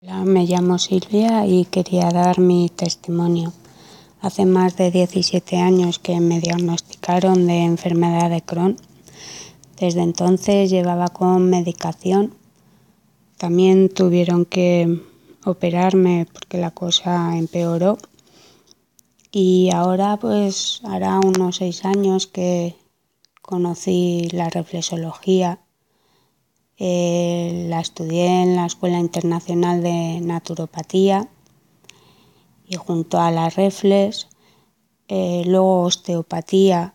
Hola, me llamo Silvia y quería dar mi testimonio. Hace más de 17 años que me diagnosticaron de enfermedad de Crohn. Desde entonces llevaba con medicación. También tuvieron que operarme porque la cosa empeoró. Y ahora pues hará unos seis años que conocí la reflexología eh, la estudié en la Escuela Internacional de Naturopatía y junto a la Reflex, eh, luego osteopatía,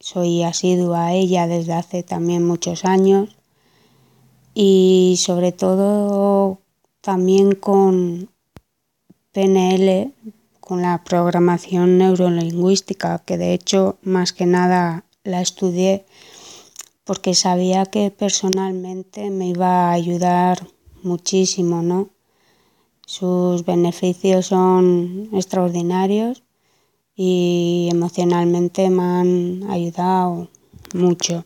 soy asidua a ella desde hace también muchos años y sobre todo también con PNL, con la programación neurolingüística, que de hecho más que nada la estudié porque sabía que personalmente me iba a ayudar muchísimo, ¿no? Sus beneficios son extraordinarios y emocionalmente me han ayudado mucho.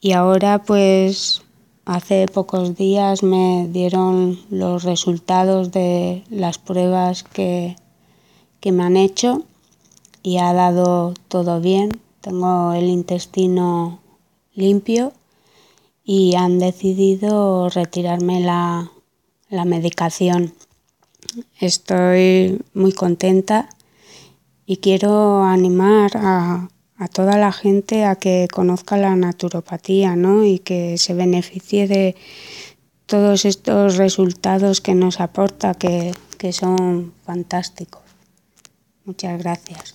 Y ahora pues hace pocos días me dieron los resultados de las pruebas que, que me han hecho y ha dado todo bien. Tengo el intestino limpio y han decidido retirarme la, la medicación. Estoy muy contenta y quiero animar a, a, toda la gente a que conozca la naturopatía ¿no? y que se beneficie de todos estos resultados que nos aporta que, que son fantásticos. Muchas gracias.